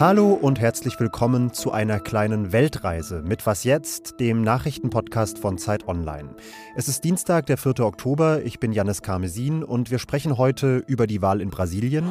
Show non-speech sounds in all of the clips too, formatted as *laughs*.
Hallo und herzlich willkommen zu einer kleinen Weltreise mit Was jetzt, dem Nachrichtenpodcast von Zeit Online. Es ist Dienstag, der 4. Oktober. Ich bin Janis Karmesin und wir sprechen heute über die Wahl in Brasilien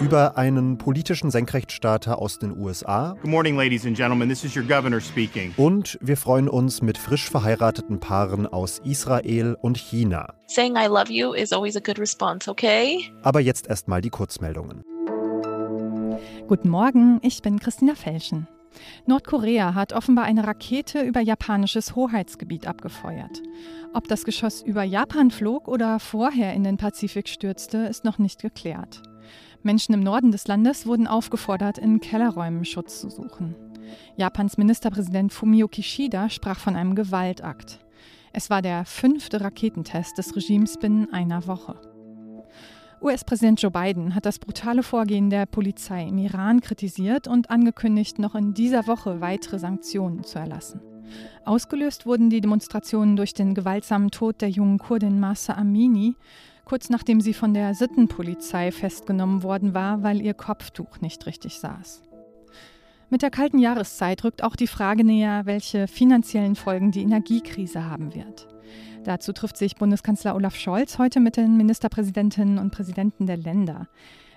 über einen politischen Senkrechtstarter aus den USA. Good morning, ladies and gentlemen. This is your governor speaking. Und wir freuen uns mit frisch verheirateten Paaren aus Israel und China. Saying I love you is always a good response, okay? Aber jetzt erstmal die Kurzmeldungen. Guten Morgen, ich bin Christina Felschen. Nordkorea hat offenbar eine Rakete über japanisches Hoheitsgebiet abgefeuert. Ob das Geschoss über Japan flog oder vorher in den Pazifik stürzte, ist noch nicht geklärt. Menschen im Norden des Landes wurden aufgefordert, in Kellerräumen Schutz zu suchen. Japans Ministerpräsident Fumio Kishida sprach von einem Gewaltakt. Es war der fünfte Raketentest des Regimes binnen einer Woche. US-Präsident Joe Biden hat das brutale Vorgehen der Polizei im Iran kritisiert und angekündigt, noch in dieser Woche weitere Sanktionen zu erlassen. Ausgelöst wurden die Demonstrationen durch den gewaltsamen Tod der jungen Kurdin Masa Amini, kurz nachdem sie von der Sittenpolizei festgenommen worden war, weil ihr Kopftuch nicht richtig saß. Mit der kalten Jahreszeit rückt auch die Frage näher, welche finanziellen Folgen die Energiekrise haben wird. Dazu trifft sich Bundeskanzler Olaf Scholz heute mit den Ministerpräsidentinnen und Präsidenten der Länder.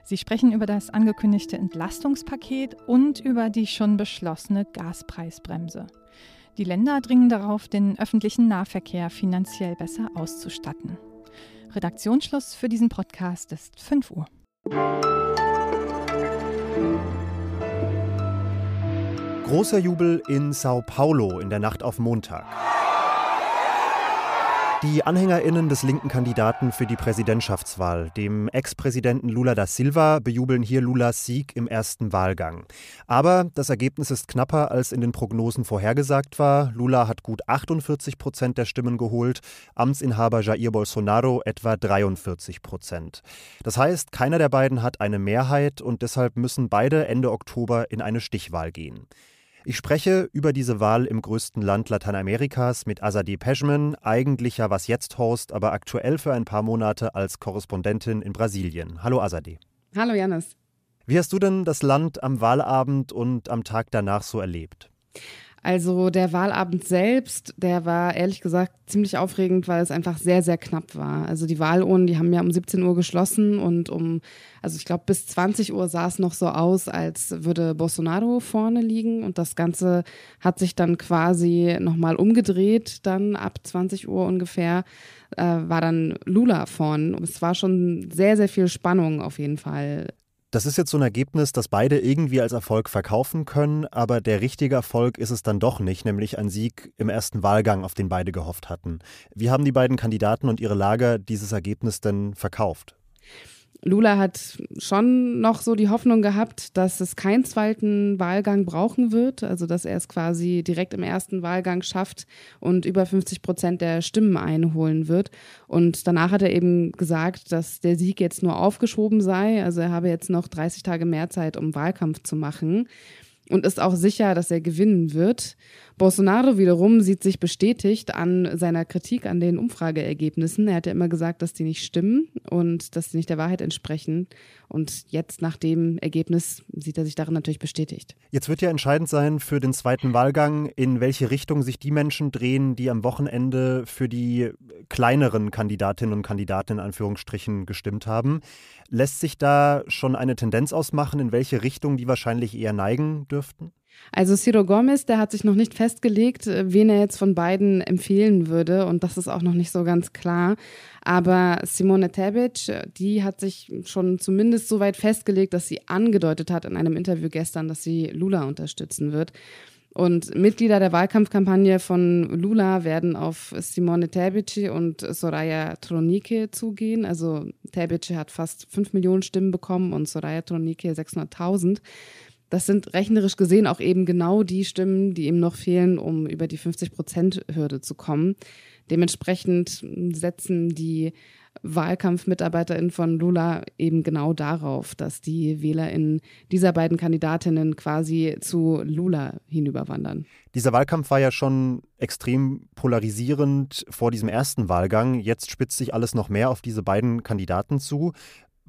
Sie sprechen über das angekündigte Entlastungspaket und über die schon beschlossene Gaspreisbremse. Die Länder dringen darauf, den öffentlichen Nahverkehr finanziell besser auszustatten. Redaktionsschluss für diesen Podcast ist 5 Uhr. Großer Jubel in Sao Paulo in der Nacht auf Montag. Die AnhängerInnen des linken Kandidaten für die Präsidentschaftswahl, dem Ex-Präsidenten Lula da Silva, bejubeln hier Lulas Sieg im ersten Wahlgang. Aber das Ergebnis ist knapper, als in den Prognosen vorhergesagt war. Lula hat gut 48 Prozent der Stimmen geholt, Amtsinhaber Jair Bolsonaro etwa 43 Prozent. Das heißt, keiner der beiden hat eine Mehrheit und deshalb müssen beide Ende Oktober in eine Stichwahl gehen. Ich spreche über diese Wahl im größten Land Lateinamerikas mit Azadeh Pejman, eigentlicher Was jetzt Host, aber aktuell für ein paar Monate als Korrespondentin in Brasilien. Hallo Azadeh. Hallo Janis. Wie hast du denn das Land am Wahlabend und am Tag danach so erlebt? Also der Wahlabend selbst, der war ehrlich gesagt ziemlich aufregend, weil es einfach sehr, sehr knapp war. Also die Wahlurnen, die haben ja um 17 Uhr geschlossen und um, also ich glaube bis 20 Uhr sah es noch so aus, als würde Bolsonaro vorne liegen und das Ganze hat sich dann quasi nochmal umgedreht, dann ab 20 Uhr ungefähr äh, war dann Lula vorn. Es war schon sehr, sehr viel Spannung auf jeden Fall das ist jetzt so ein Ergebnis, das beide irgendwie als Erfolg verkaufen können, aber der richtige Erfolg ist es dann doch nicht, nämlich ein Sieg im ersten Wahlgang, auf den beide gehofft hatten. Wie haben die beiden Kandidaten und ihre Lager dieses Ergebnis denn verkauft? Lula hat schon noch so die Hoffnung gehabt, dass es keinen zweiten Wahlgang brauchen wird, also dass er es quasi direkt im ersten Wahlgang schafft und über 50 Prozent der Stimmen einholen wird. Und danach hat er eben gesagt, dass der Sieg jetzt nur aufgeschoben sei, also er habe jetzt noch 30 Tage mehr Zeit, um Wahlkampf zu machen und ist auch sicher, dass er gewinnen wird. Bolsonaro wiederum sieht sich bestätigt an seiner Kritik an den Umfrageergebnissen. Er hat ja immer gesagt, dass die nicht stimmen und dass sie nicht der Wahrheit entsprechen. Und jetzt nach dem Ergebnis sieht er sich darin natürlich bestätigt. Jetzt wird ja entscheidend sein für den zweiten Wahlgang, in welche Richtung sich die Menschen drehen, die am Wochenende für die kleineren Kandidatinnen und Kandidaten in Anführungsstrichen gestimmt haben. Lässt sich da schon eine Tendenz ausmachen, in welche Richtung die wahrscheinlich eher neigen dürften? Also Ciro Gomez, der hat sich noch nicht festgelegt, äh, wen er jetzt von beiden empfehlen würde und das ist auch noch nicht so ganz klar. Aber Simone Tebic, äh, die hat sich schon zumindest so weit festgelegt, dass sie angedeutet hat in einem Interview gestern, dass sie Lula unterstützen wird. Und Mitglieder der Wahlkampfkampagne von Lula werden auf Simone Tebici und Soraya Tronike zugehen. Also Tebici hat fast 5 Millionen Stimmen bekommen und Soraya Tronike 600.000. Das sind rechnerisch gesehen auch eben genau die Stimmen, die ihm noch fehlen, um über die 50-Prozent-Hürde zu kommen. Dementsprechend setzen die WahlkampfmitarbeiterInnen von Lula eben genau darauf, dass die WählerInnen dieser beiden Kandidatinnen quasi zu Lula hinüberwandern. Dieser Wahlkampf war ja schon extrem polarisierend vor diesem ersten Wahlgang. Jetzt spitzt sich alles noch mehr auf diese beiden Kandidaten zu.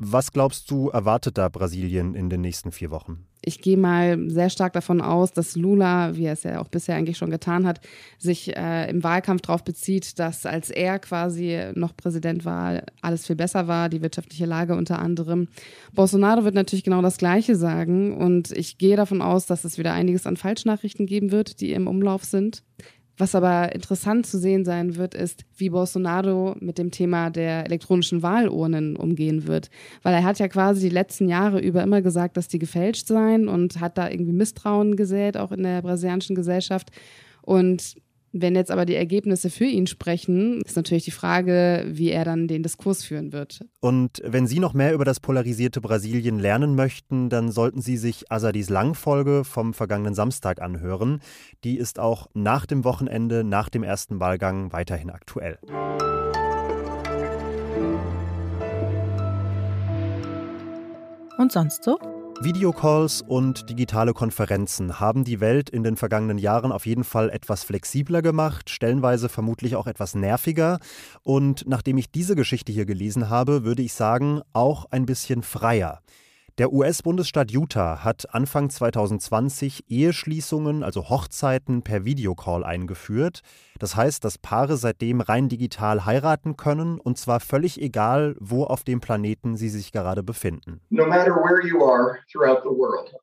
Was glaubst du, erwartet da Brasilien in den nächsten vier Wochen? Ich gehe mal sehr stark davon aus, dass Lula, wie er es ja auch bisher eigentlich schon getan hat, sich äh, im Wahlkampf darauf bezieht, dass als er quasi noch Präsident war, alles viel besser war, die wirtschaftliche Lage unter anderem. Bolsonaro wird natürlich genau das Gleiche sagen und ich gehe davon aus, dass es wieder einiges an Falschnachrichten geben wird, die im Umlauf sind. Was aber interessant zu sehen sein wird, ist, wie Bolsonaro mit dem Thema der elektronischen Wahlurnen umgehen wird. Weil er hat ja quasi die letzten Jahre über immer gesagt, dass die gefälscht seien und hat da irgendwie Misstrauen gesät, auch in der brasilianischen Gesellschaft. Und wenn jetzt aber die Ergebnisse für ihn sprechen, ist natürlich die Frage, wie er dann den Diskurs führen wird. Und wenn Sie noch mehr über das polarisierte Brasilien lernen möchten, dann sollten Sie sich Asadis Langfolge vom vergangenen Samstag anhören. Die ist auch nach dem Wochenende, nach dem ersten Wahlgang weiterhin aktuell. Und sonst so? Videocalls und digitale Konferenzen haben die Welt in den vergangenen Jahren auf jeden Fall etwas flexibler gemacht, stellenweise vermutlich auch etwas nerviger. Und nachdem ich diese Geschichte hier gelesen habe, würde ich sagen, auch ein bisschen freier. Der US-Bundesstaat Utah hat Anfang 2020 Eheschließungen, also Hochzeiten per Videocall eingeführt. Das heißt, dass Paare seitdem rein digital heiraten können und zwar völlig egal, wo auf dem Planeten sie sich gerade befinden. No matter where you are throughout the world,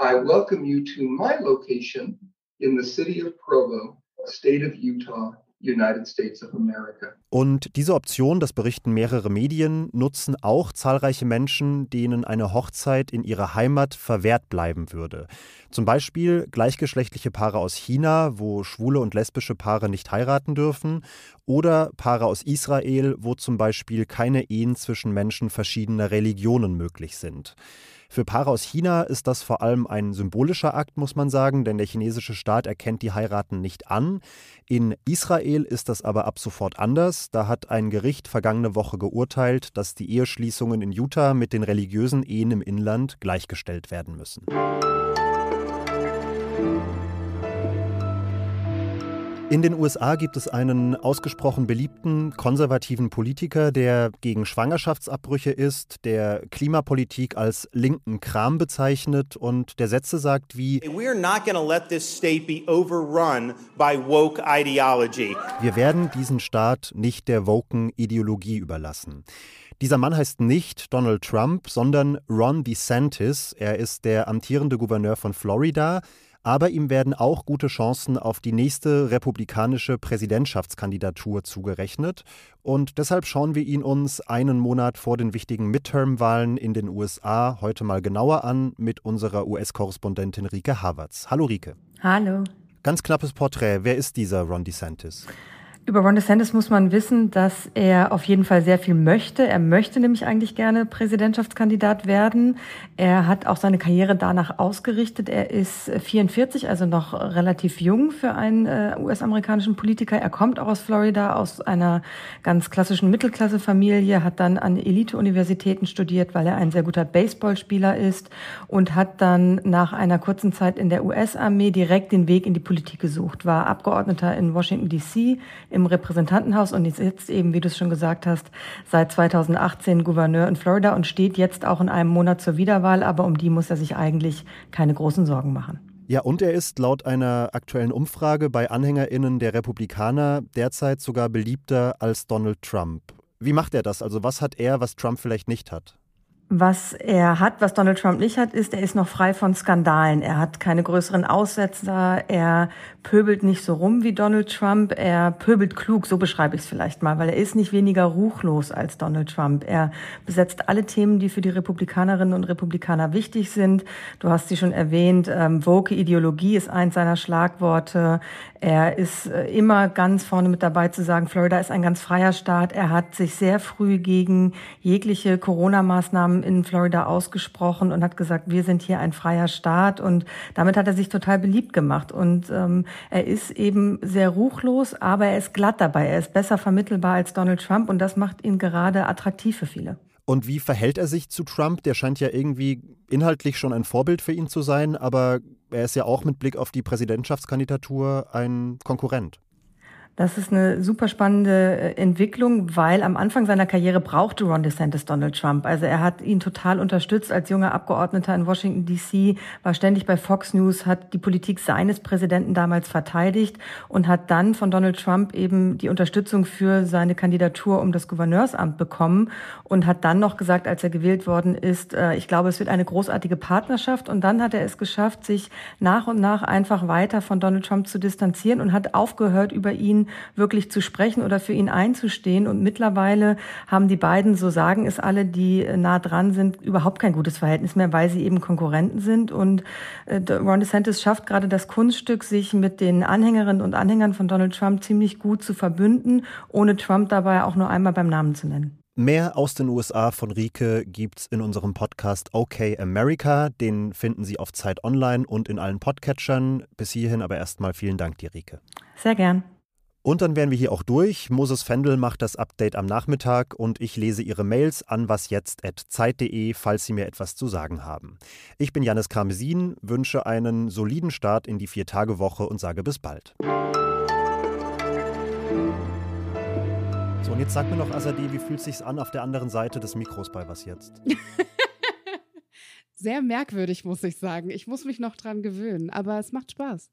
I welcome you to my location in the city of Provo, state of Utah, United States of America. Und diese Option, das berichten mehrere Medien, nutzen auch zahlreiche Menschen, denen eine Hochzeit in ihrer Heimat verwehrt bleiben würde. Zum Beispiel gleichgeschlechtliche Paare aus China, wo schwule und lesbische Paare nicht heiraten dürfen, oder Paare aus Israel, wo zum Beispiel keine Ehen zwischen Menschen verschiedener Religionen möglich sind. Für Paare aus China ist das vor allem ein symbolischer Akt, muss man sagen, denn der chinesische Staat erkennt die Heiraten nicht an. In Israel ist das aber ab sofort anders. Da hat ein Gericht vergangene Woche geurteilt, dass die Eheschließungen in Utah mit den religiösen Ehen im Inland gleichgestellt werden müssen. In den USA gibt es einen ausgesprochen beliebten konservativen Politiker, der gegen Schwangerschaftsabbrüche ist, der Klimapolitik als linken Kram bezeichnet und der Sätze sagt wie Wir werden diesen Staat nicht der woken Ideologie überlassen. Dieser Mann heißt nicht Donald Trump, sondern Ron DeSantis. Er ist der amtierende Gouverneur von Florida aber ihm werden auch gute Chancen auf die nächste republikanische Präsidentschaftskandidatur zugerechnet. Und deshalb schauen wir ihn uns einen Monat vor den wichtigen Midterm-Wahlen in den USA heute mal genauer an mit unserer US-Korrespondentin Rike Havertz. Hallo Rike. Hallo. Ganz knappes Porträt. Wer ist dieser Ron DeSantis? Über Ron DeSantis muss man wissen, dass er auf jeden Fall sehr viel möchte. Er möchte nämlich eigentlich gerne Präsidentschaftskandidat werden. Er hat auch seine Karriere danach ausgerichtet. Er ist 44, also noch relativ jung für einen äh, US-amerikanischen Politiker. Er kommt auch aus Florida, aus einer ganz klassischen Mittelklassefamilie, hat dann an Elite-Universitäten studiert, weil er ein sehr guter Baseballspieler ist und hat dann nach einer kurzen Zeit in der US-Armee direkt den Weg in die Politik gesucht, war Abgeordneter in Washington DC, im Repräsentantenhaus und ist jetzt eben, wie du es schon gesagt hast, seit 2018 Gouverneur in Florida und steht jetzt auch in einem Monat zur Wiederwahl, aber um die muss er sich eigentlich keine großen Sorgen machen. Ja, und er ist laut einer aktuellen Umfrage bei AnhängerInnen der Republikaner derzeit sogar beliebter als Donald Trump. Wie macht er das? Also, was hat er, was Trump vielleicht nicht hat? Was er hat, was Donald Trump nicht hat, ist, er ist noch frei von Skandalen. Er hat keine größeren Aussetzer. Er pöbelt nicht so rum wie Donald Trump. Er pöbelt klug, so beschreibe ich es vielleicht mal, weil er ist nicht weniger ruchlos als Donald Trump. Er besetzt alle Themen, die für die Republikanerinnen und Republikaner wichtig sind. Du hast sie schon erwähnt. Ähm, Woke Ideologie ist eins seiner Schlagworte. Er ist äh, immer ganz vorne mit dabei zu sagen, Florida ist ein ganz freier Staat. Er hat sich sehr früh gegen jegliche Corona-Maßnahmen in Florida ausgesprochen und hat gesagt, wir sind hier ein freier Staat und damit hat er sich total beliebt gemacht und ähm, er ist eben sehr ruchlos, aber er ist glatt dabei, er ist besser vermittelbar als Donald Trump und das macht ihn gerade attraktiv für viele. Und wie verhält er sich zu Trump? Der scheint ja irgendwie inhaltlich schon ein Vorbild für ihn zu sein, aber er ist ja auch mit Blick auf die Präsidentschaftskandidatur ein Konkurrent. Das ist eine super spannende äh, Entwicklung, weil am Anfang seiner Karriere brauchte Ron DeSantis Donald Trump. Also er hat ihn total unterstützt als junger Abgeordneter in Washington DC, war ständig bei Fox News, hat die Politik seines Präsidenten damals verteidigt und hat dann von Donald Trump eben die Unterstützung für seine Kandidatur um das Gouverneursamt bekommen und hat dann noch gesagt, als er gewählt worden ist, äh, ich glaube, es wird eine großartige Partnerschaft. Und dann hat er es geschafft, sich nach und nach einfach weiter von Donald Trump zu distanzieren und hat aufgehört, über ihn wirklich zu sprechen oder für ihn einzustehen. Und mittlerweile haben die beiden, so sagen es alle, die äh, nah dran sind, überhaupt kein gutes Verhältnis mehr, weil sie eben Konkurrenten sind. Und äh, Ron DeSantis schafft gerade das Kunststück, sich mit den Anhängerinnen und Anhängern von Donald Trump ziemlich gut zu verbünden, ohne Trump dabei auch nur einmal beim Namen zu nennen. Mehr aus den USA von Rike gibt's in unserem Podcast OK America. Den finden Sie auf Zeit Online und in allen Podcatchern. Bis hierhin aber erstmal vielen Dank dir, Rike. Sehr gern. Und dann wären wir hier auch durch. Moses Fendel macht das Update am Nachmittag und ich lese Ihre Mails an wasjetzt.zeit.de, falls Sie mir etwas zu sagen haben. Ich bin Janis Karmesin, wünsche einen soliden Start in die Vier-Tage-Woche und sage bis bald. So, und jetzt sag mir noch, Azadeh, wie fühlt sich's an auf der anderen Seite des Mikros bei Was Jetzt? *laughs* Sehr merkwürdig, muss ich sagen. Ich muss mich noch dran gewöhnen, aber es macht Spaß.